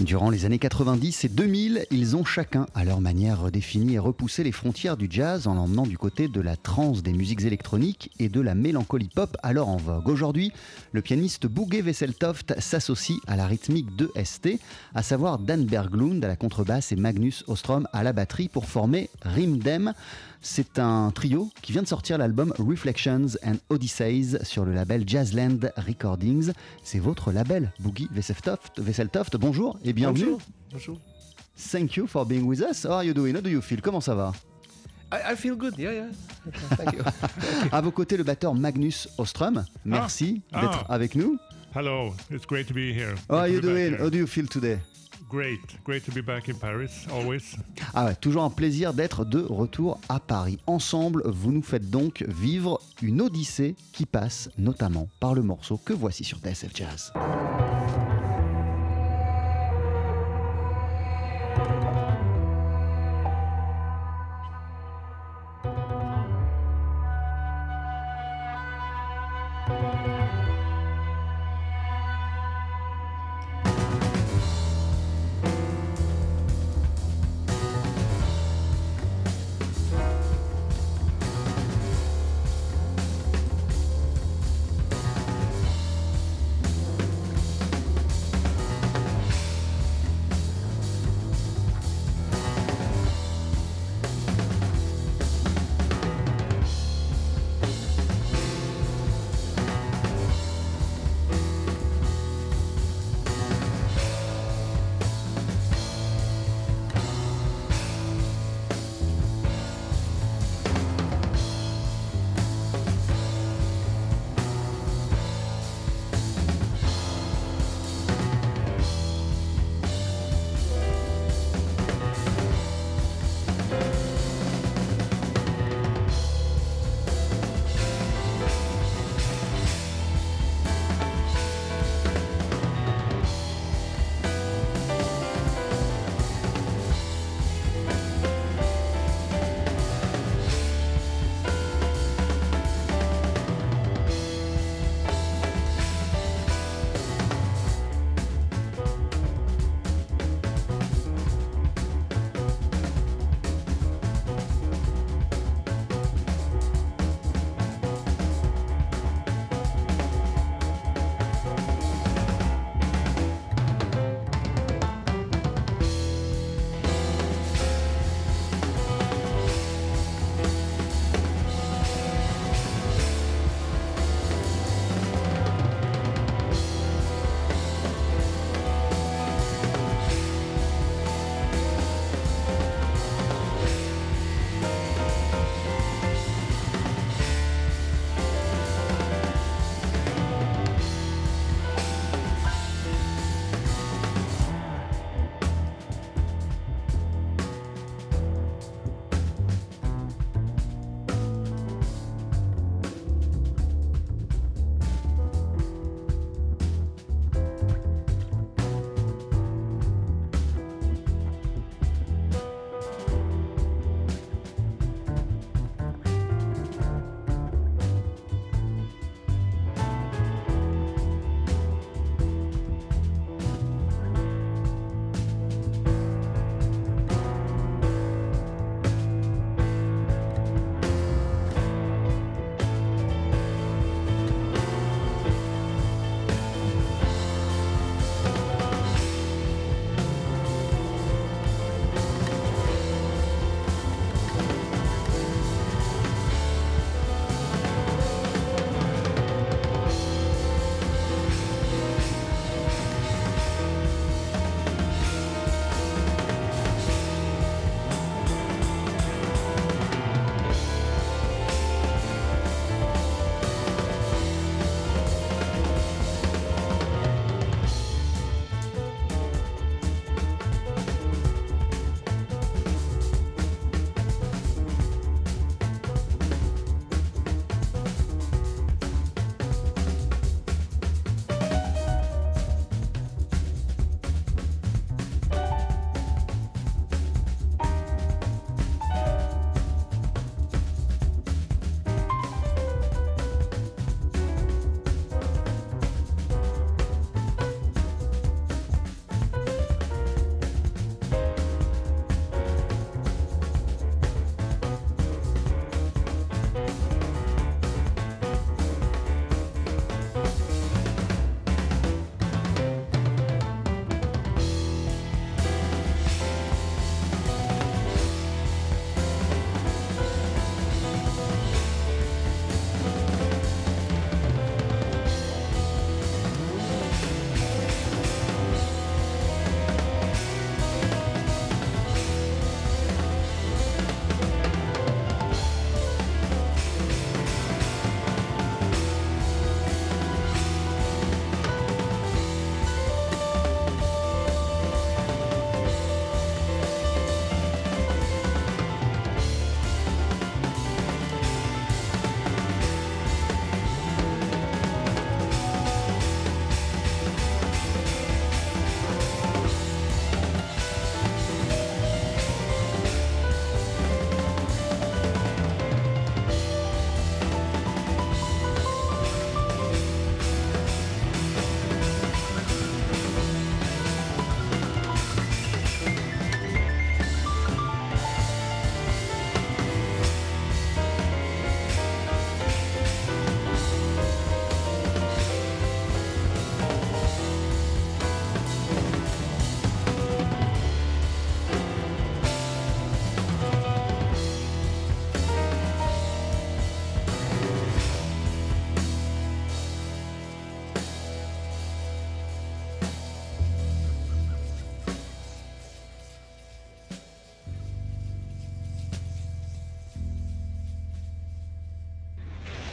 Durant les années 90 et 2000, ils ont chacun à leur manière redéfini et repoussé les frontières du jazz en l'emmenant du côté de la trance des musiques électroniques et de la mélancolie pop alors en vogue. Aujourd'hui, le pianiste Bouguet Wesseltoft s'associe à la rythmique de ST, à savoir Dan Berglund à la contrebasse et Magnus Ostrom à la batterie pour former Rimdem. C'est un trio qui vient de sortir l'album Reflections and Odysseys sur le label Jazzland Recordings. C'est votre label, Boogie. Wesseltoft. Bonjour et bienvenue. Bonjour. Bonjour. Thank you for being with us. How are you doing? How do you feel? Comment ça va? I, feel good. Yeah, yeah. Thank you. À vos côtés, le batteur Magnus Ostrom. Merci Ah. d'être Ah. avec nous. Hello, it's great to be here. How are you doing? How do you feel today? Great, great to be back in Paris, always. Ah toujours un plaisir d'être de retour à Paris. Ensemble, vous nous faites donc vivre une odyssée qui passe notamment par le morceau que voici sur TSF Jazz.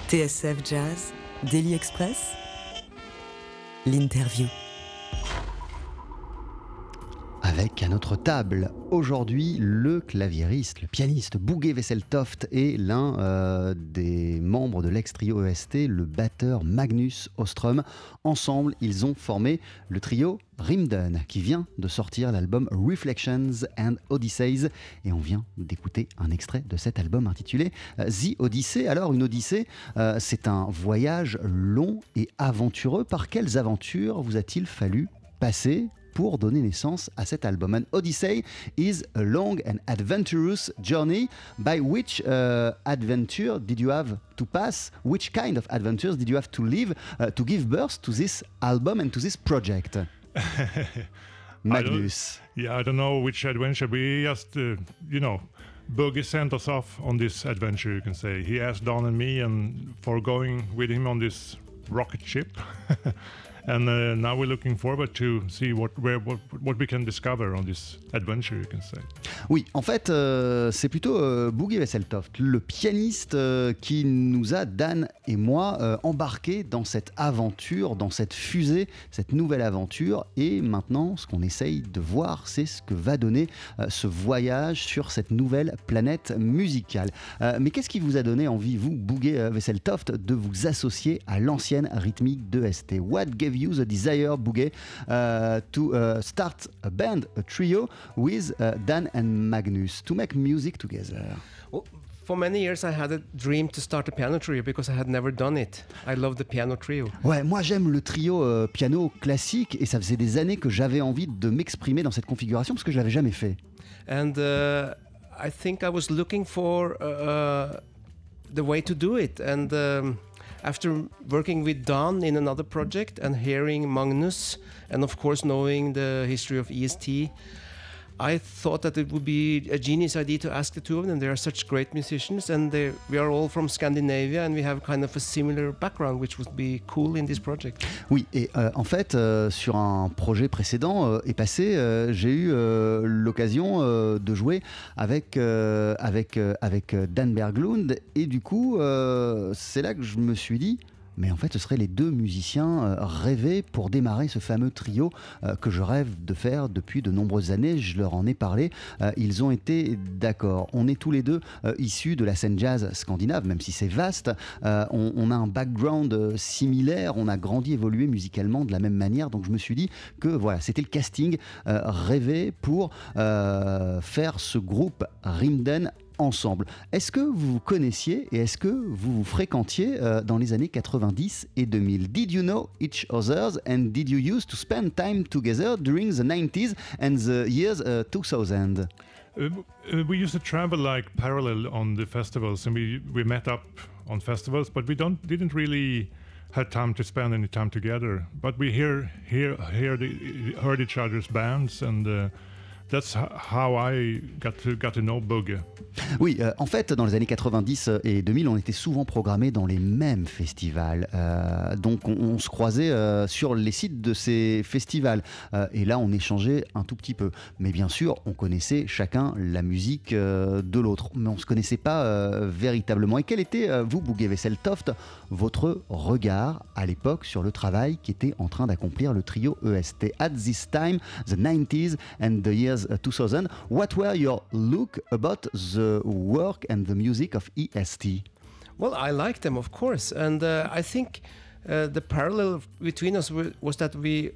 TSF Jazz, Daily Express, l'interview. Avec à notre table aujourd'hui le claviériste, le pianiste Bouguet Vesseltoft et l'un euh, des membres de l'ex-trio EST, le batteur Magnus Ostrom. Ensemble, ils ont formé le trio Rimden qui vient de sortir l'album Reflections and Odysseys et on vient d'écouter un extrait de cet album intitulé euh, The Odyssey. Alors une Odyssée, euh, c'est un voyage long et aventureux. Par quelles aventures vous a-t-il fallu passer pour donner naissance à cet album? An Odyssey is a long and adventurous journey. By which uh, adventure did you have to pass? Which kind of adventures did you have to live uh, to give birth to this album and to this project? Magnus. Yeah, I don't know which adventure. We just, uh, you know, Boogie sent us off on this adventure, you can say. He asked Don and me and for going with him on this rocket ship. and uh, now we're looking forward to see what, where, what, what we can discover on this adventure, you can say. Oui, en fait, euh, c'est plutôt euh, Boogie Vesseltoft, le pianiste euh, qui nous a, Dan et moi, euh, embarqués dans cette aventure, dans cette fusée, cette nouvelle aventure. Et maintenant, ce qu'on essaye de voir, c'est ce que va donner euh, ce voyage sur cette nouvelle planète musicale. Euh, mais qu'est-ce qui vous a donné envie, vous, Boogie Vesseltoft, de vous associer à l'ancienne rythmique de ST What gave you the desire, Boogie, uh, to uh, start a band, a trio with uh, Dan and Magnus to make music together? Well, for many years, I had a dream to start a piano trio because I had never done it. I love the piano trio. Ouais, moi j'aime le trio euh, piano classique et ça faisait des années que j'avais envie de m'exprimer dans cette configuration parce que je l'avais jamais fait. And uh, I think I was looking for uh, the way to do it. And um, after working with Don in another project and hearing Magnus, and of course knowing the history of EST, I thought that it would be a genius idea to ask the two of them. They are such great musicians, and they, we are all from Scandinavia, and we have kind of a similar background, which would be cool in this project. Oui, et euh, en fait, euh, sur un projet précédent euh, et passé, j'ai eu l'occasion de jouer avec, Dan Berglund, et du coup, c'est là que je me suis dit. Mais en fait, ce seraient les deux musiciens euh, rêvés pour démarrer ce fameux trio euh, que je rêve de faire depuis de nombreuses années. Je leur en ai parlé. Euh, ils ont été d'accord. On est tous les deux issus de la scène jazz scandinave, même si c'est vaste. On, a un background similaire. On a grandi, évolué musicalement de la même manière. Donc je me suis dit que voilà, c'était le casting rêvé pour faire ce groupe Rimden ensemble. Est-ce que vous vous connaissiez et est-ce que vous vous fréquentiez euh, dans les années 90 et 2000 Did you know each other and did you use to spend time together during the 90s and the years uh, 2000 Uh, uh, we used to travel like parallel on the festivals, and we we met up on festivals, but we don't didn't really had time to spend any time together. But we hear hear hear the, heard each other's bands, and uh, that's how I got to got to know Boogie. Oui, euh, en fait, dans les années 90 et 2000, on était souvent programmés dans les mêmes festivals. Euh, donc, on, on se croisait euh, sur les sites de ces festivals. Euh, et là, on échangeait un tout petit peu. Mais bien sûr, on connaissait chacun la musique euh, de l'autre. Mais on ne se connaissait pas euh, véritablement. Et quel était, vous, Bouguet Vesseltoft, votre regard à l'époque sur le travail qui était en train d'accomplir le trio EST At this time, the 90s and the years uh, 2000, what were your look about the work and the music of EST? Well, I like them, of course, and uh, I think uh, the parallel between us was that we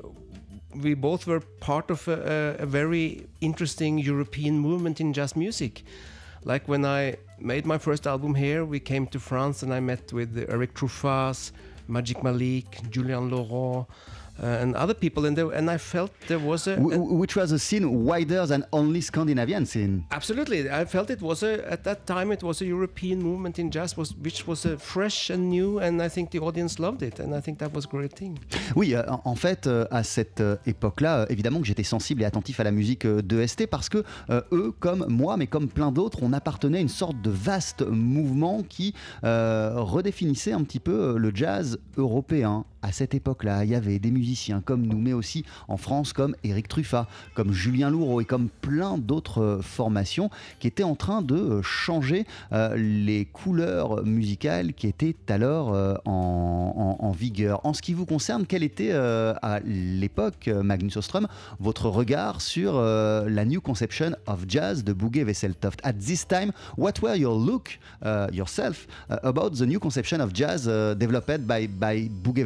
we both were part of a, a, very interesting European movement in jazz music. Like when I made my first album here, we came to France and I met with Eric Truffaz, Magic Malik, Julian Laurent, and other people, and there, and I felt there was a, wh- which was a scene wider than only Scandinavian scene. Absolutely, I felt it was a at that time it was a European movement in jazz, was which was a fresh and new, and I think the audience loved it, and I think that was a great thing. Oui, euh, en fait, euh, à cette euh, époque-là, évidemment que j'étais sensible et attentif à la musique de ST parce que euh, eux, comme moi, mais comme plein d'autres, on appartenait à une sorte de vaste mouvement qui euh, redéfinissait un petit peu le jazz européen. À cette époque-là, il y avait des musiciens comme nous, mais aussi en France comme Éric Truffat, comme Julien Louraud et comme plein d'autres formations qui étaient en train de changer les couleurs musicales qui étaient alors en, vigueur. En ce qui vous concerne, quel était à l'époque, Magnus Ostrom, votre regard sur la new conception of jazz de Bouguet Wesseltoft? At this time, what were your look yourself uh, about the new conception of jazz uh, developed by by Bouguet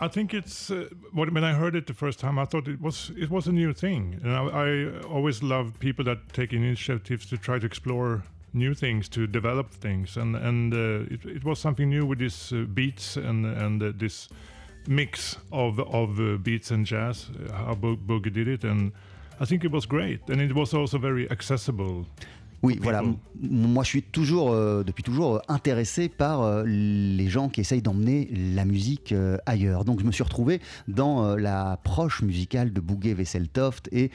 I think it's uh, when I heard it the first time, I thought it was it was a new thing, and I, I always love people that take initiatives to try to explore new things, to develop things, and and uh, it, it, was something new with these uh, beats and and uh, this mix of of uh, beats and jazz, how Bo Boogie did it, and I think it was great, and it was also very accessible. Oui, voilà. Moi, je suis toujours, euh, depuis toujours, intéressé par euh, les gens qui essayent d'emmener la musique euh, ailleurs. Donc, je me suis retrouvé dans l'approche musicale de Bouguet Wesseltoft et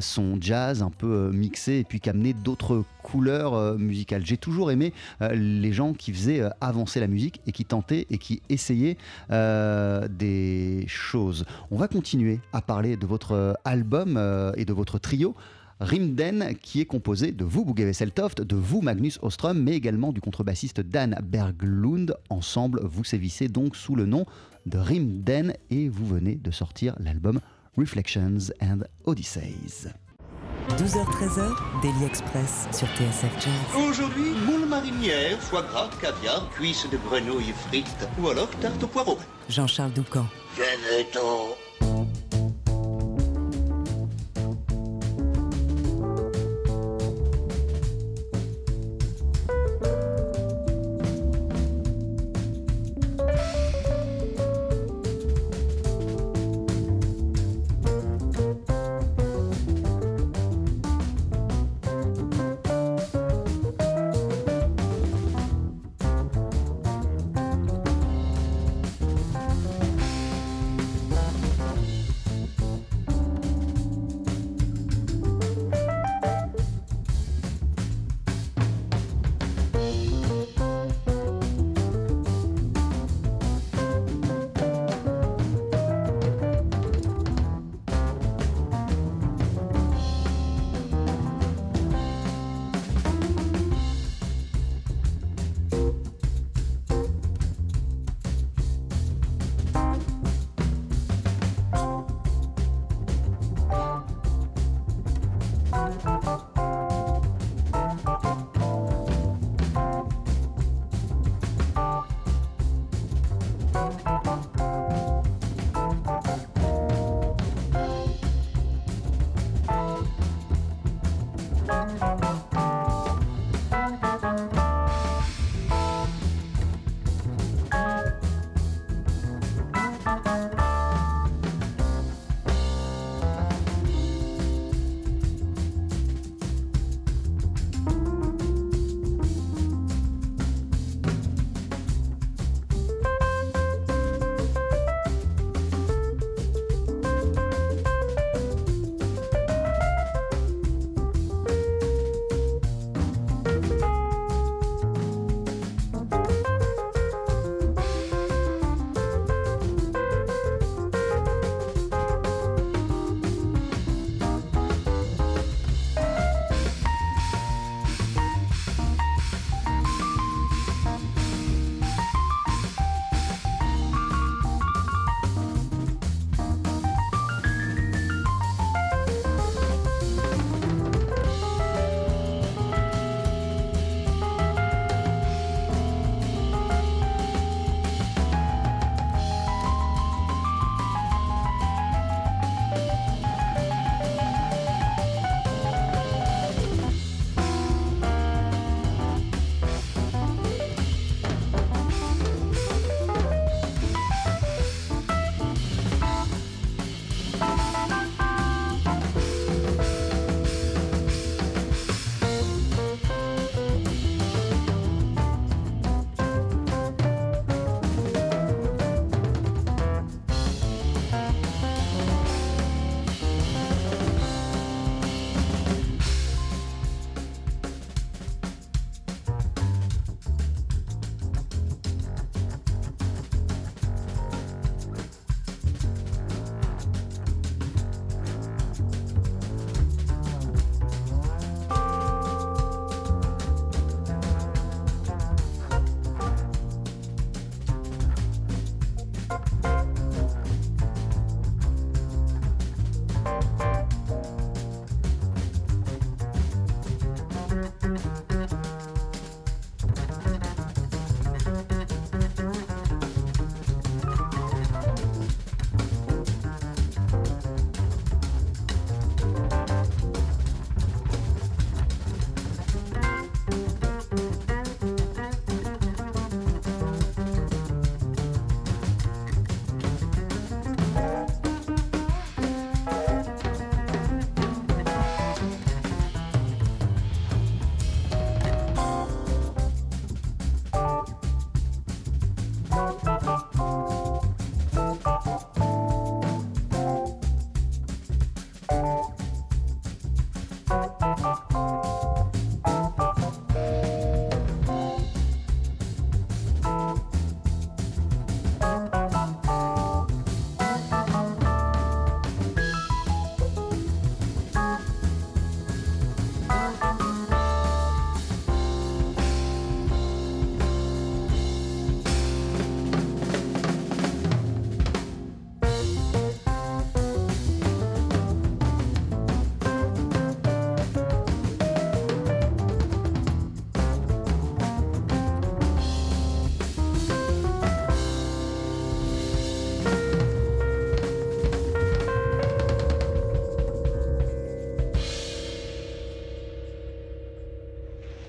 son jazz un peu mixé et puis qui amenait d'autres couleurs musicales. J'ai toujours aimé les gens qui faisaient avancer la musique et qui tentaient et qui essayaient des choses. On va continuer à parler de votre album et de votre trio. Rimden, qui est composé de vous, Bouguet Wesseltoft, de vous, Magnus Ostrom, mais également du contrebassiste Dan Berglund. Ensemble, vous sévissez donc sous le nom de Rimden et vous venez de sortir l'album Reflections and Odysseys. 12h-13h, Daily Express sur TSF Jazz. Aujourd'hui, moule marinière, foie gras, caviar, cuisses de grenouille frites ou alors tarte au poireau. Jean-Charles Doucan. Venez-t'en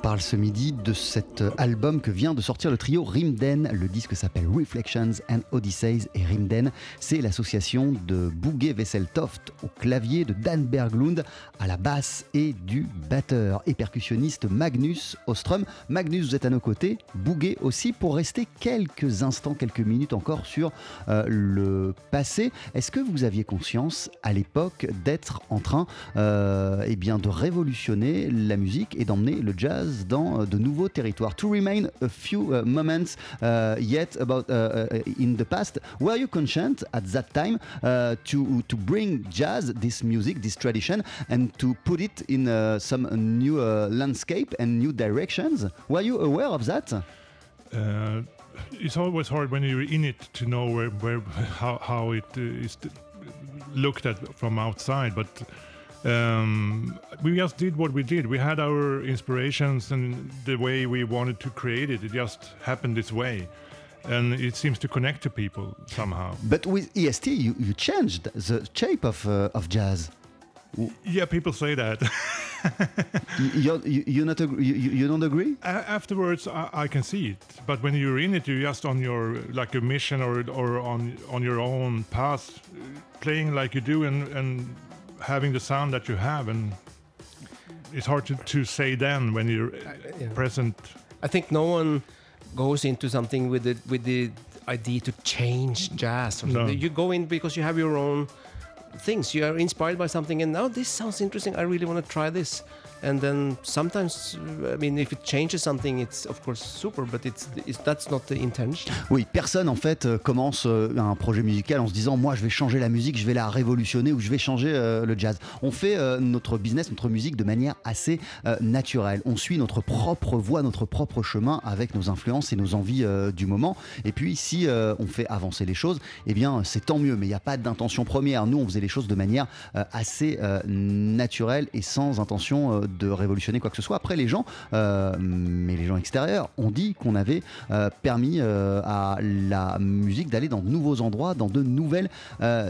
Parle ce midi de cet album que vient de sortir le trio Rimden. Le disque s'appelle Reflections and Odysseys et Rimden, c'est l'association de Bouguet Wesseltoft au clavier, de Dan Berglund à la basse et du batteur et percussionniste Magnus Ostrom. Magnus, vous êtes à nos côtés, Bouguet aussi, pour rester quelques instants, quelques minutes encore sur euh, le passé. Est-ce que vous aviez conscience à l'époque d'être en train euh, eh bien, de révolutionner la musique et d'emmener le jazz dans euh, de nouveaux territoires. To remain a few uh, moments uh, yet about uh, in the past, were you conscient at that time to to bring jazz, this music, this tradition, and to put it in some new landscape and new directions? Were you aware of that? Uh, it's always hard when you're in it to know where, where how, how it uh, looked at from outside, but um, we just did what we did. We had our inspirations and the way we wanted to create it. It just happened this way. And it seems to connect to people somehow. But with EST, you, you changed the shape of, uh, of jazz. Yeah, people say that. you, you, not agree, you, you don't agree? afterwards, I, I, can see it. But when you're in it, you're just on your like a mission or or on on your own path, playing like you do, and and having the sound that you have, and it's hard to, to say then when you're yeah. present. I think no one goes into something with the with the idea to change jazz. Or no. You go in because you have your own things. You are inspired by something, and now oh, this sounds interesting. I really want to try this. And then sometimes I mean if it changes something it's of course super but it's, it's that's not the intention. Oui, personne en fait euh, commence euh, un projet musical en se disant moi je vais changer la musique, je vais la révolutionner ou je vais changer euh, le jazz. On fait notre business, notre musique de manière assez naturelle. On suit notre propre voie, notre propre chemin avec nos influences et nos envies du moment. Et puis si on fait avancer les choses, eh bien c'est tant mieux, mais il n'y a pas d'intention première. Nous on faisait les choses de manière assez naturelle et sans intention de révolutionner quoi que ce soit. Après, les gens, euh, mais les gens extérieurs, ont dit qu'on avait euh, permis euh, à la musique d'aller dans de nouveaux endroits, dans de nouvelles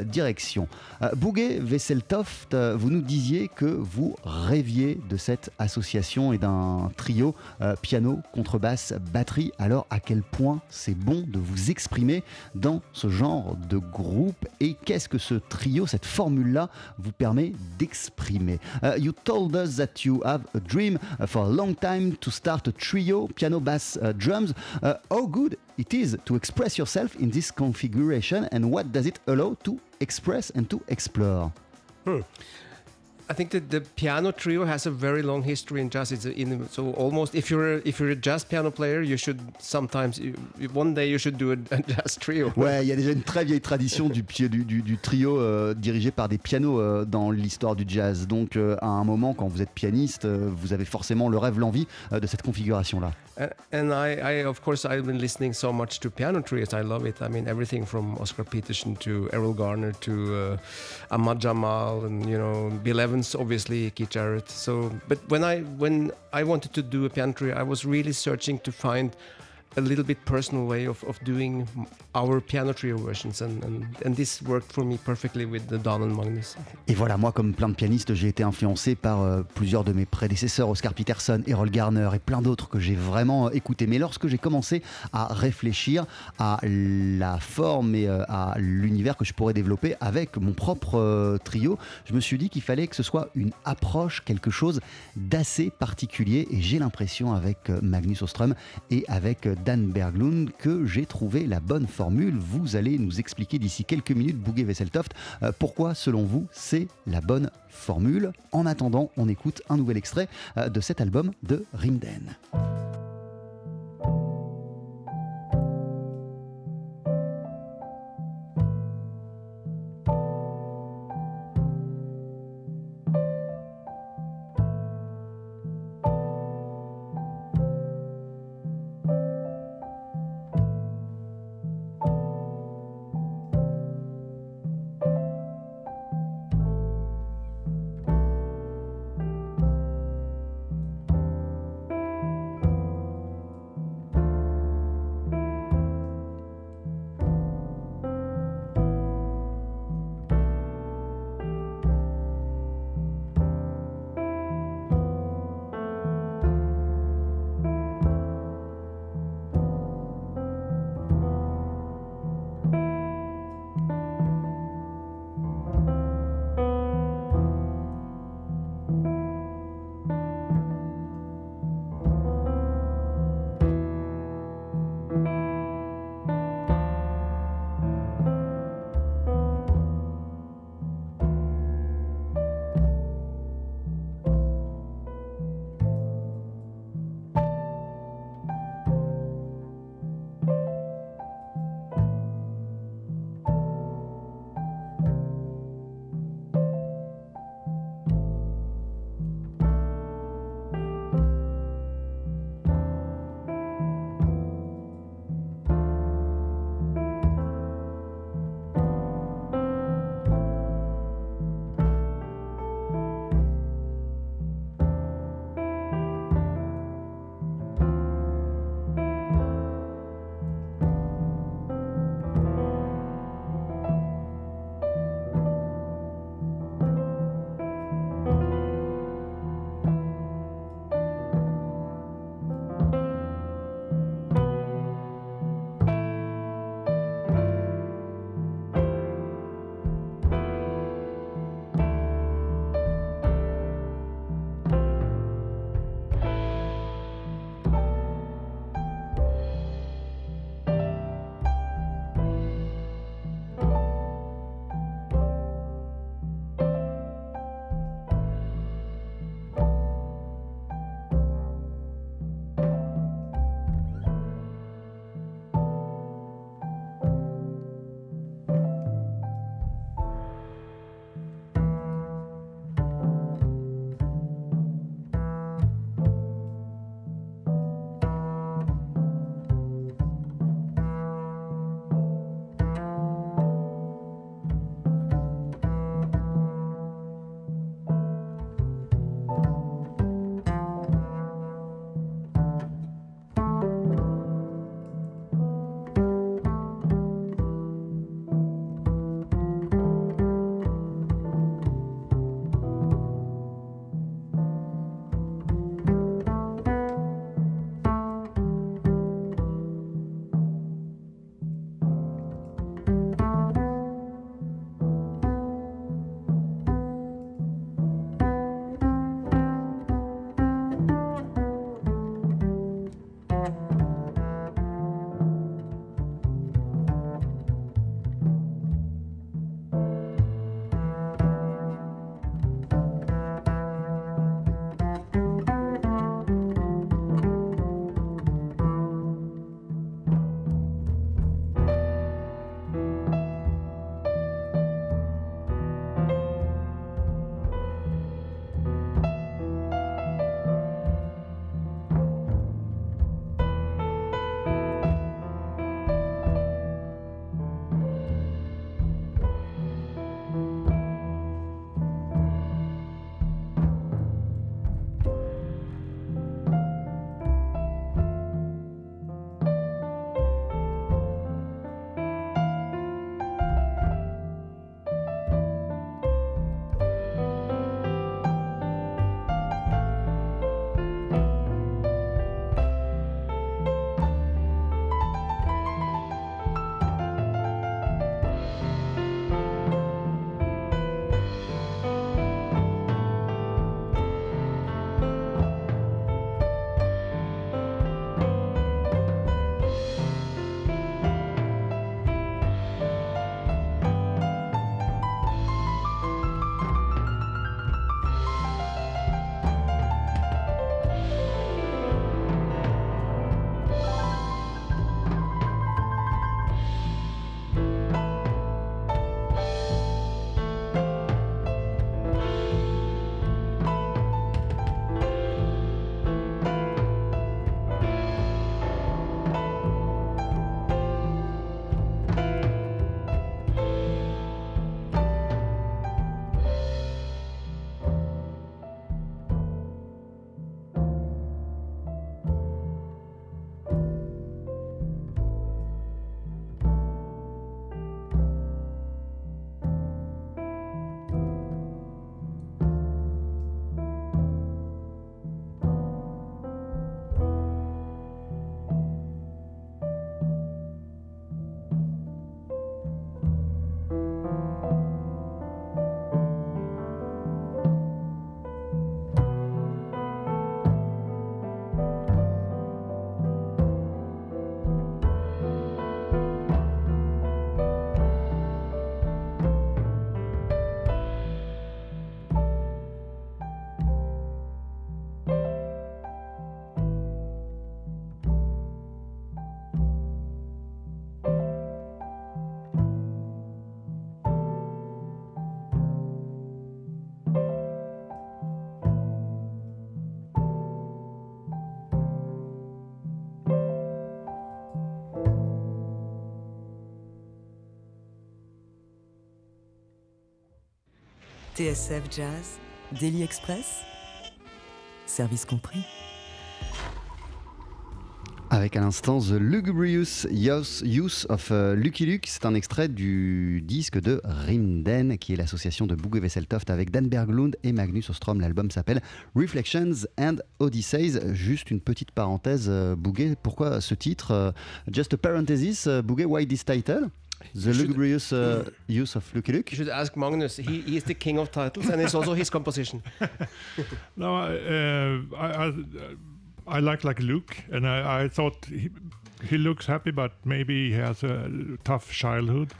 directions. Bouguet Vesseltoft, vous nous disiez que vous rêviez de cette association et d'un trio piano, contrebasse, batterie. Alors, à quel point c'est bon de vous exprimer dans ce genre de groupe et qu'est-ce que ce trio, cette formule-là, vous permet d'exprimer? You told us that you you have a dream uh, for a long time to start a trio, piano, bass, uh, drums. Uh, how good it is to express yourself in this configuration and what does it allow to express and to explore? Hmm. I think that the piano trio has a very long history in jazz. It's in, so almost if you're a, if you're a jazz piano player, you should sometimes one day you should do a, a jazz trio. Ouais, il y a déjà une très vieille tradition du, du, du, du trio euh, dirigé par des pianos euh, dans l'histoire du jazz. Donc euh, à un moment, quand vous êtes pianiste, euh, vous avez forcément le rêve, l'envie euh, de cette configuration là. and I, I, of course, I've been listening so much to piano trios. I love it. I mean, everything from Oscar Peterson to Errol Garner to uh, Ahmad Jamal and you know Bill Evans, obviously Keith Jarrett. So, but when I when I wanted to do a piano trio, I was really searching to find a little bit personal way of, of doing our piano trio versions and, and, and this worked for me perfectly with the Don and Magnus. Et voilà, moi comme plein de pianistes, j'ai été influencé par euh, plusieurs de mes prédécesseurs, Oscar Peterson, Errol Garner et plein d'autres que j'ai vraiment euh, écoutés. Mais lorsque j'ai commencé à réfléchir à la forme et euh, à l'univers que je pourrais développer avec mon propre trio, je me suis dit qu'il fallait que ce soit une approche, quelque chose d'assez particulier. Et j'ai l'impression avec Magnus Ostrom et avec Dan Berglund que j'ai trouvé la bonne formule. Vous allez nous expliquer d'ici quelques minutes, Bouguet Vesseltoft, euh, pourquoi selon vous c'est la bonne formule. En attendant, on écoute un nouvel extrait euh, de cet album de Rimden. TSF Jazz, Daily Express, service compris. Avec à l'instant The Lugubrious Use of euh, Lucky Luke, c'est un extrait du disque de Rimden, qui est l'association de Bougue Vesseltoft avec Dan Berglund et Magnus Ostrom. L'album s'appelle Reflections and Odysseys. Juste une petite parenthèse, euh, Bouguet, pourquoi ce titre euh, Just a parenthesis, Bouguet, why this title? The lugubrious uh, use of Lucky Luke. You should ask Magnus. He, he is the king of titles, and it's also his composition. no, uh, I, I, I like like Luke, and I, I thought he, he looks happy, but maybe he has a tough childhood.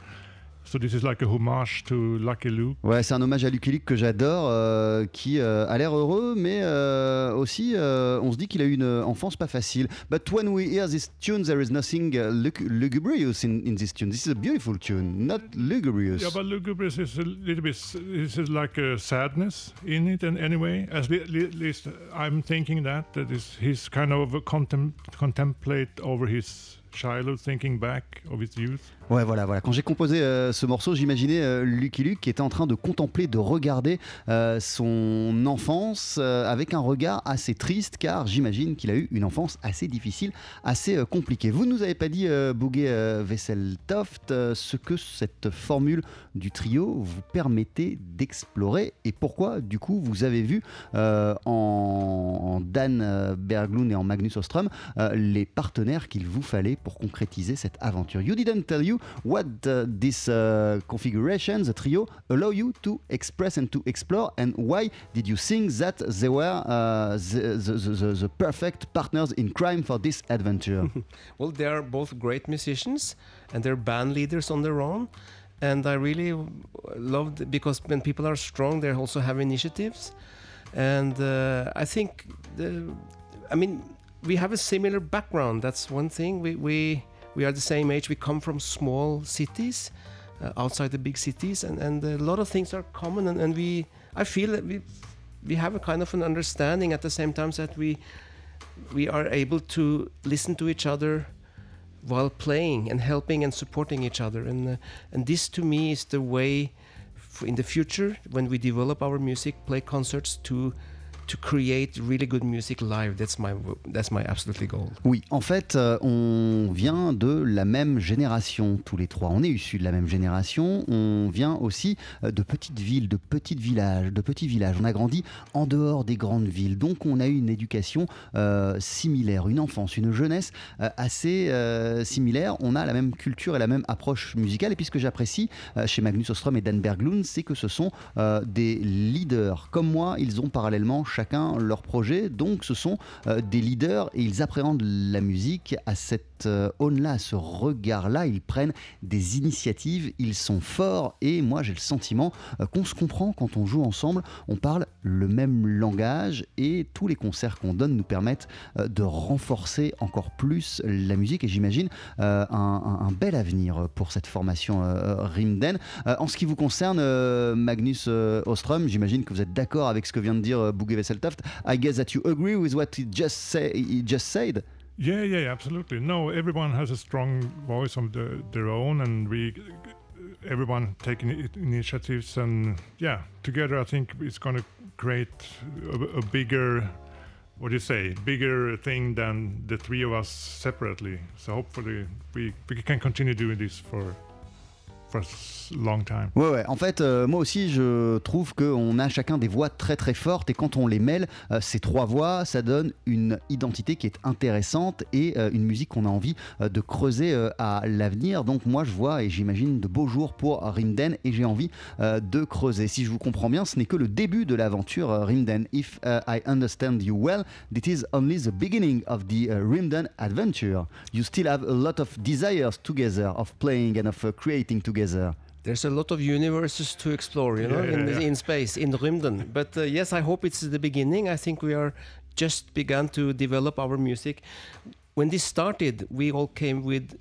So this is like a homage to Lucky Luke. Ouais, c'est un hommage à Lucky Luke que j'adore, euh, qui euh, a l'air heureux, mais euh, aussi euh, on se dit qu'il a eu une enfance pas facile. But when we hear this tune, there is nothing uh, lug lugubrious in, in this tune. This is a beautiful tune, not lugubrious. Yeah, but lugubrious is a little bit. This is like a sadness in it, and anyway, at least I'm thinking that that is he's kind of contem contemplate over his thinking back of his youth. Ouais, voilà, voilà. Quand j'ai composé euh, ce morceau, j'imaginais euh, Lucky Luke qui était en train de contempler, de regarder euh, son enfance avec un regard assez triste, car j'imagine qu'il a eu une enfance assez difficile, assez compliquée. Vous ne nous avez pas dit, Bouguet Vesseltoft, ce que cette formule du trio vous permettait d'explorer et pourquoi, du coup, vous avez vu en, en, Dan Berglund et en Magnus Ostrom les partenaires qu'il vous fallait pour concrétiser cette aventure. You didn't tell you what this uh, configuration, the trio, allow you to express and to explore, and why did you think that they were uh, the, the, the, the, perfect partners in crime for this adventure? well, they are both great musicians, and they're band leaders on their own. And I really loved because when people are strong, they also have initiatives. And uh, I think, the, I mean, we have a similar background. That's one thing. We, we we are the same age. We come from small cities, uh, outside the big cities, and, and a lot of things are common. And, and we, I feel that we, we have a kind of an understanding at the same time that we, we are able to listen to each other while playing and helping and supporting each other. And uh, and this to me is the way, in the future when we develop our music, play concerts to to create really good music live. That's my, that's my absolutely goal. Oui, en fait, euh, on vient de la même génération, tous les trois. On est issus de la même génération. On vient aussi euh, de petites villes, de petits villages, de petits villages. On a grandi en dehors des grandes villes. Donc, on a eu une éducation euh, similaire, une enfance, une jeunesse assez similaire. On a la même culture et la même approche musicale. Et puis, ce que j'apprécie chez Magnus Ostrom et Dan Berglund, c'est que ce sont des leaders. Comme moi, ils ont parallèlement leur projet, donc ce sont euh, des leaders et ils appréhendent la musique à cette euh, aune-là, à ce regard-là, ils prennent des initiatives, ils sont forts et moi j'ai le sentiment euh, qu'on se comprend quand on joue ensemble, on parle le même langage et tous les concerts qu'on donne nous permettent de renforcer encore plus la musique. Et j'imagine un, bel avenir pour cette formation Rimden. en ce qui vous concerne, Magnus Ostrom, j'imagine que vous êtes d'accord avec ce que vient de dire Bouguet I guess that you agree with what he just say he just said. Yeah, yeah, absolutely. No, everyone has a strong voice of the, their own, and we, everyone taking initiatives, and yeah, together I think it's going to create a, a bigger, what do you say, bigger thing than the three of us separately. So hopefully we we can continue doing this for for long time. Ouais, ouais. En fait, euh, moi aussi, je trouve qu'on a chacun des voix très très fortes et quand on les mêle, euh, ces trois voix, ça donne une identité qui est intéressante et euh, une musique qu'on a envie euh, de creuser euh, à l'avenir. Donc moi, je vois et j'imagine de beaux jours pour Rimden et j'ai envie euh, de creuser. Si je vous comprends bien, ce n'est que le début de l'aventure Rimden. If I understand you well, this is only the beginning of the Rimden adventure. You still have a lot of desires together of playing and of creating together. There's a lot of universes to explore, you know, Yeah, in, yeah, yeah. in space, in Rymden. But uh, yes, I hope it's the beginning. I think we are just begun to develop our music. When this started, we all came with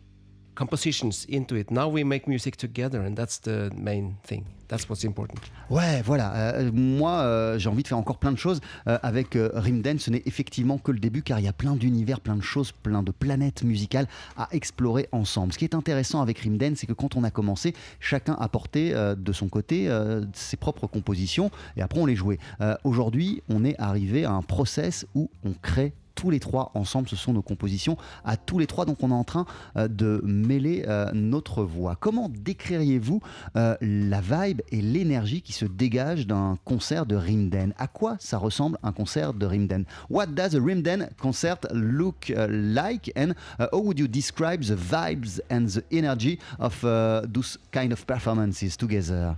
compositions into it. Now we make music together, and that's the main thing. That's what's important. Ouais, voilà. Euh, moi, euh, j'ai envie de faire encore plein de choses euh, avec euh, Rimden. Ce n'est effectivement que le début, car il y a plein d'univers, plein de choses, plein de planètes musicales à explorer ensemble. Ce qui est intéressant avec Rimden, c'est que quand on a commencé, chacun apportait euh, de son côté euh, ses propres compositions, et après on les jouait. Euh, Aujourd'hui, on est arrivé à un process où on crée tous les trois ensemble, ce sont nos compositions à tous les trois, donc on est en train euh, de mêler euh, notre voix. Comment décririez-vous euh, la vibe et l'énergie qui se dégage d'un concert de Rimden? À quoi ça ressemble un concert de Rimden? What does a Rimden concert look uh, like? And uh, how would you describe the vibes and the energy of uh, those kind of performances together?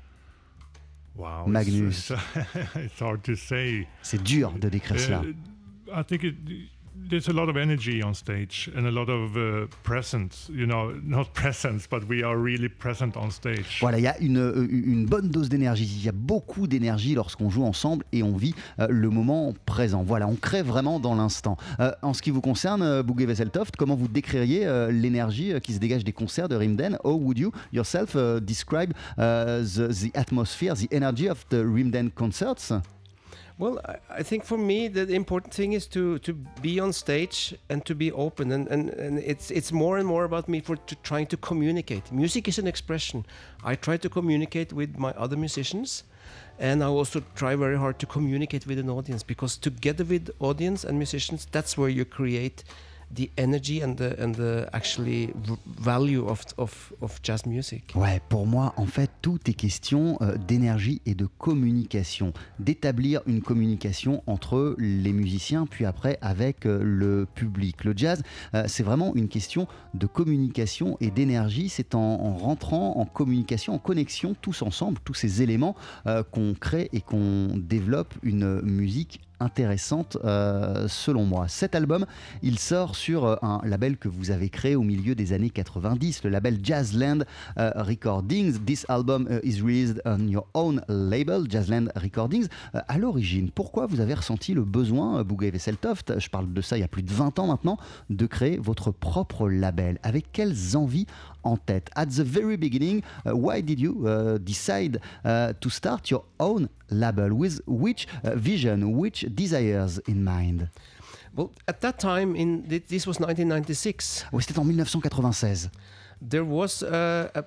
Wow, Magnus. It's, it's hard to say. C'est dur de décrire cela. I think it, there's a lot of energy on stage and a lot of uh, presence. You know, not presence, but we are really present on stage. Voilà, il y a une, euh, une bonne dose d'énergie. Il y a beaucoup d'énergie lorsqu'on joue ensemble et on vit euh, le moment présent. Voilà, on crée vraiment dans l'instant. Euh, en ce qui vous concerne, euh, Bouguet Vesseltoft, comment vous décririez euh, l'énergie qui se dégage des concerts de Rimden How would you yourself uh, describe uh, the, the atmosphere, the energy of the Rimden concerts? Well, I, I think for me the important thing is to to be on stage and to be open, and, and, and it's it's more and more about me for to trying to communicate. Music is an expression. I try to communicate with my other musicians, and I also try very hard to communicate with an audience because together with audience and musicians, that's where you create the energy and the and the actually v- value of, of of jazz music. Ouais, pour moi, en fait, tout est question euh, d'énergie et de communication. D'établir une communication entre les musiciens, puis après avec euh, le public. Le jazz, euh, c'est vraiment une question de communication et d'énergie. C'est en, en rentrant en communication, en connexion, tous ensemble, tous ces éléments, qu'on crée et qu'on développe une musique intéressante euh, selon moi. Cet album, il sort sur euh, un label que vous avez créé au milieu des années 90, le label Jazzland euh, Recordings. This album is released on your own label, Jazzland Recordings. Euh, à l'origine, pourquoi vous avez ressenti le besoin, Bouguet Vesseltoft, je parle de ça il y a plus de 20 ans maintenant, de créer votre propre label? Avec quelles envies en tête At the very beginning, uh, why did you uh, decide uh, to start your own label with which uh, vision, which desires in mind Well, at that time, in thi- this was 1996. Oui, c'était en 1996. there was uh, a,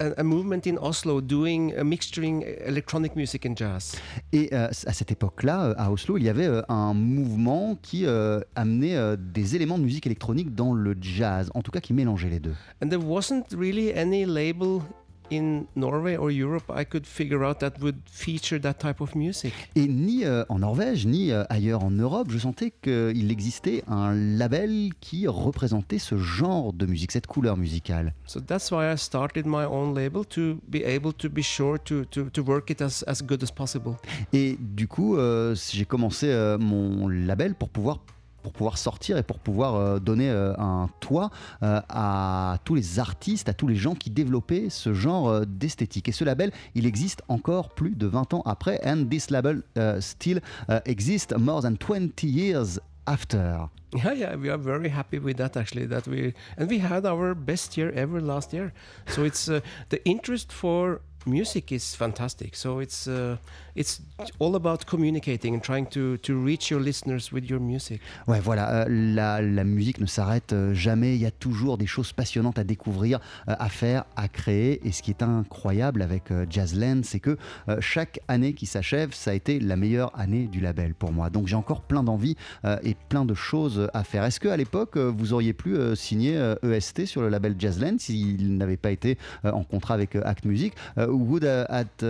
a, movement in Oslo doing a mixturing electronic music and jazz. Et euh, à cette époque-là, euh, à Oslo, il y avait euh, un mouvement qui euh, amenait euh, des éléments de musique électronique dans le jazz, en tout cas qui mélangeait les deux. And there wasn't really any label in Norway or Europe I could figure out that would feature that type of music. Et ni euh, en Norvège, ni euh, ailleurs en Europe, je sentais qu'il existait un label qui représentait ce genre de musique, cette couleur musicale. So that's why I started my own label to be able to be sure to, to, to work it as, as good as possible. Et du coup, euh, j'ai commencé euh, mon label pour pouvoir pour pouvoir sortir et pour pouvoir euh, donner euh, un toit euh, à tous les artistes, à tous les gens qui développaient ce genre d'esthétique. Et ce label, il existe encore plus de 20 ans après. And this label uh, still uh, exists more than 20 years after. Yeah, yeah, we are very happy with that actually. That we and we had our best year ever last year. So it's uh, the interest for music is fantastic. So it's uh, it's all about communicating and trying to to reach your listeners with your music. Ouais, voilà, euh, la, la musique ne s'arrête euh, jamais. Il y a toujours des choses passionnantes à découvrir, euh, à faire, à créer. Et ce qui est incroyable avec euh, Jazzland, c'est que euh, chaque année qui s'achève, ça a été la meilleure année du label pour moi. Donc j'ai encore plein d'envie euh, et plein de choses à faire. Est-ce qu'à l'époque, euh, vous auriez pu signer EST sur le label Jazzland s'il n'avait pas été en contrat avec Act Music? Would, uh, at,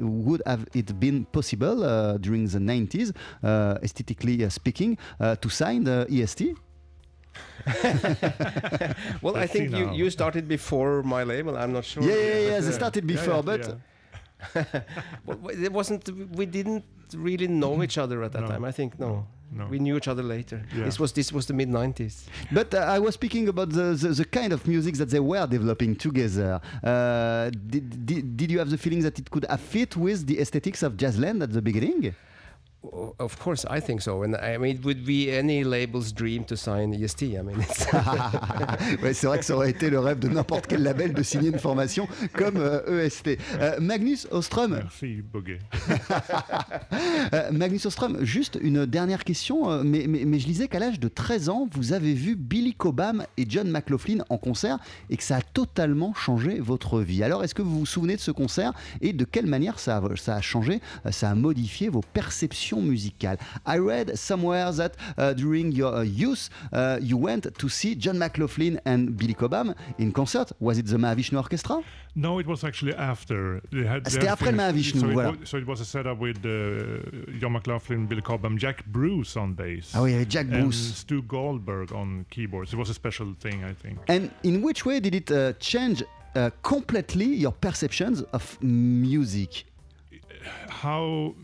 would have it been possible uh, during the 90s, uh, aesthetically uh, speaking, uh, to sign the EST? Well, I Let's see think you, you started before my label. I'm not sure. Yeah, yeah, yeah. But, They started before, but well, it wasn't. We didn't really know each other at that No. time. I think no. No. We knew each other later. Yeah. This was this was the mid '90s. but uh, I was speaking about the, the, the kind of music that they were developing together. Uh, did, did, did you have the feeling that it could have fit with the aesthetics of Jazzland at the beginning? Of course, I think so. And I mean, it would be any label's dream to sign EST. I mean, it's Ouais, c'est vrai que ça aurait été le rêve de n'importe quel label de signer une formation comme euh, EST. Euh, Magnus Ostrom, Merci, Boogie. euh, Magnus Ostrom, juste une dernière question, mais, mais- mais je lisais qu'à l'âge de 13 ans, vous avez vu Billy Cobham et John McLaughlin en concert et que ça a totalement changé votre vie. Alors, est-ce que vous vous souvenez de ce concert et de quelle manière ça a, ça a changé, ça a modifié vos perceptions musicales I read somewhere that uh, during your uh, youth, uh, you went to see John McLaughlin and Billy Cobham in concert. Was it the Mahavishnu Orchestra No, it was actually after. They had, they C'était après le Mahavishnu, so, it was, so it was a setup with uh, John McLaughlin, Billy Cobham, Jack Bruce on bass. Ah oui, avait Jack and Stu Goldberg on keyboards. It was a special thing, I think. And in which way did it uh, change uh, completely your perceptions of music? how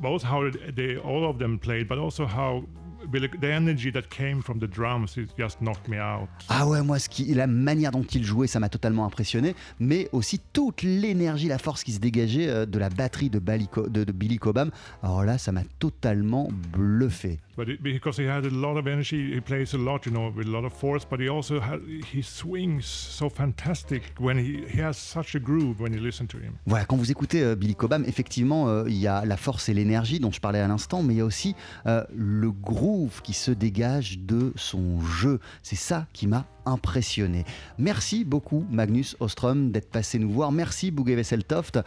both how they all of them played, but also how the energy that came from the drums it just knocked me out. Ah ouais, moi, ce qui, la manière dont il jouait, ça m'a totalement impressionné, mais aussi toute l'énergie, la force qui se dégageait euh, de la batterie de, Bali- de- de Billy Cobham. Alors là, ça m'a totalement bluffé. But it, because he had a lot of energy, he plays a lot, you know, with a lot of force. But he also had, he swings so fantastic when he, he has such a groove when you listen to him. Voilà, quand vous écoutez euh, Billy Cobham, effectivement, euh, il y a la force et l'énergie dont je parlais à l'instant, mais il y a aussi euh, le groove qui se dégage de son jeu. C'est ça qui m'a impressionné. Merci beaucoup Magnus Ostrom d'être passé nous voir. Merci Bouguet Vesseltoft. Euh,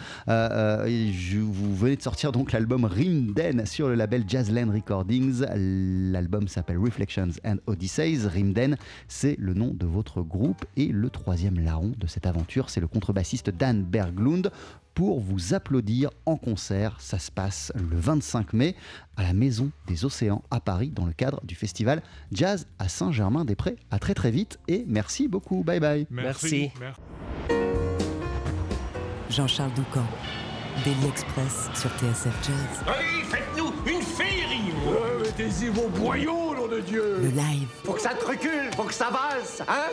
euh, vous venez de sortir donc l'album Rimden sur le label Jazzland Recordings. L'album s'appelle Reflections and Odysseys. Rimden, c'est le nom de votre groupe et le troisième larron de cette aventure, c'est le contrebassiste Dan Berglund pour vous applaudir en concert. Ça se passe le 25 mai à la Maison des Océans à Paris dans le cadre du festival Jazz à Saint-Germain-des-Prés. À très très vite et merci beaucoup. Bye bye. Merci. Merci. Jean-Charles Doucan, Daily Express sur TSF Jazz. Allez, faites-nous une féerie Mettez-y vos boyaux, nom de Dieu Le live. Faut que ça te recule, faut que ça valse, hein?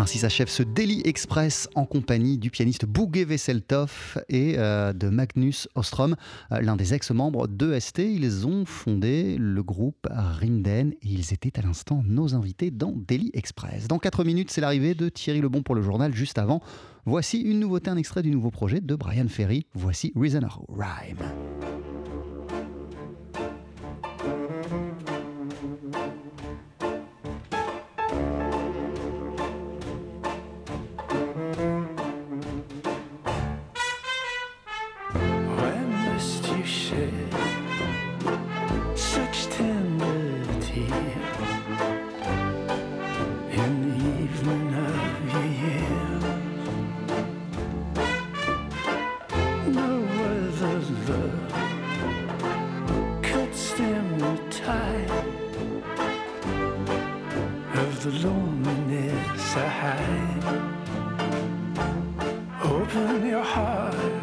Ainsi s'achève ce Daily Express en compagnie du pianiste Bouguet Vesseltov et euh, de Magnus Ostrom, euh, l'un des ex-membres de ST. Ils ont fondé le groupe Rinden et ils étaient à l'instant nos invités dans Daily Express. Dans 4 minutes, c'est l'arrivée de Thierry Lebon pour le journal. Juste avant, voici une nouveauté, un extrait du nouveau projet de Brian Ferry. Voici Reason of Rhyme. the loneliness I hide. Open your heart.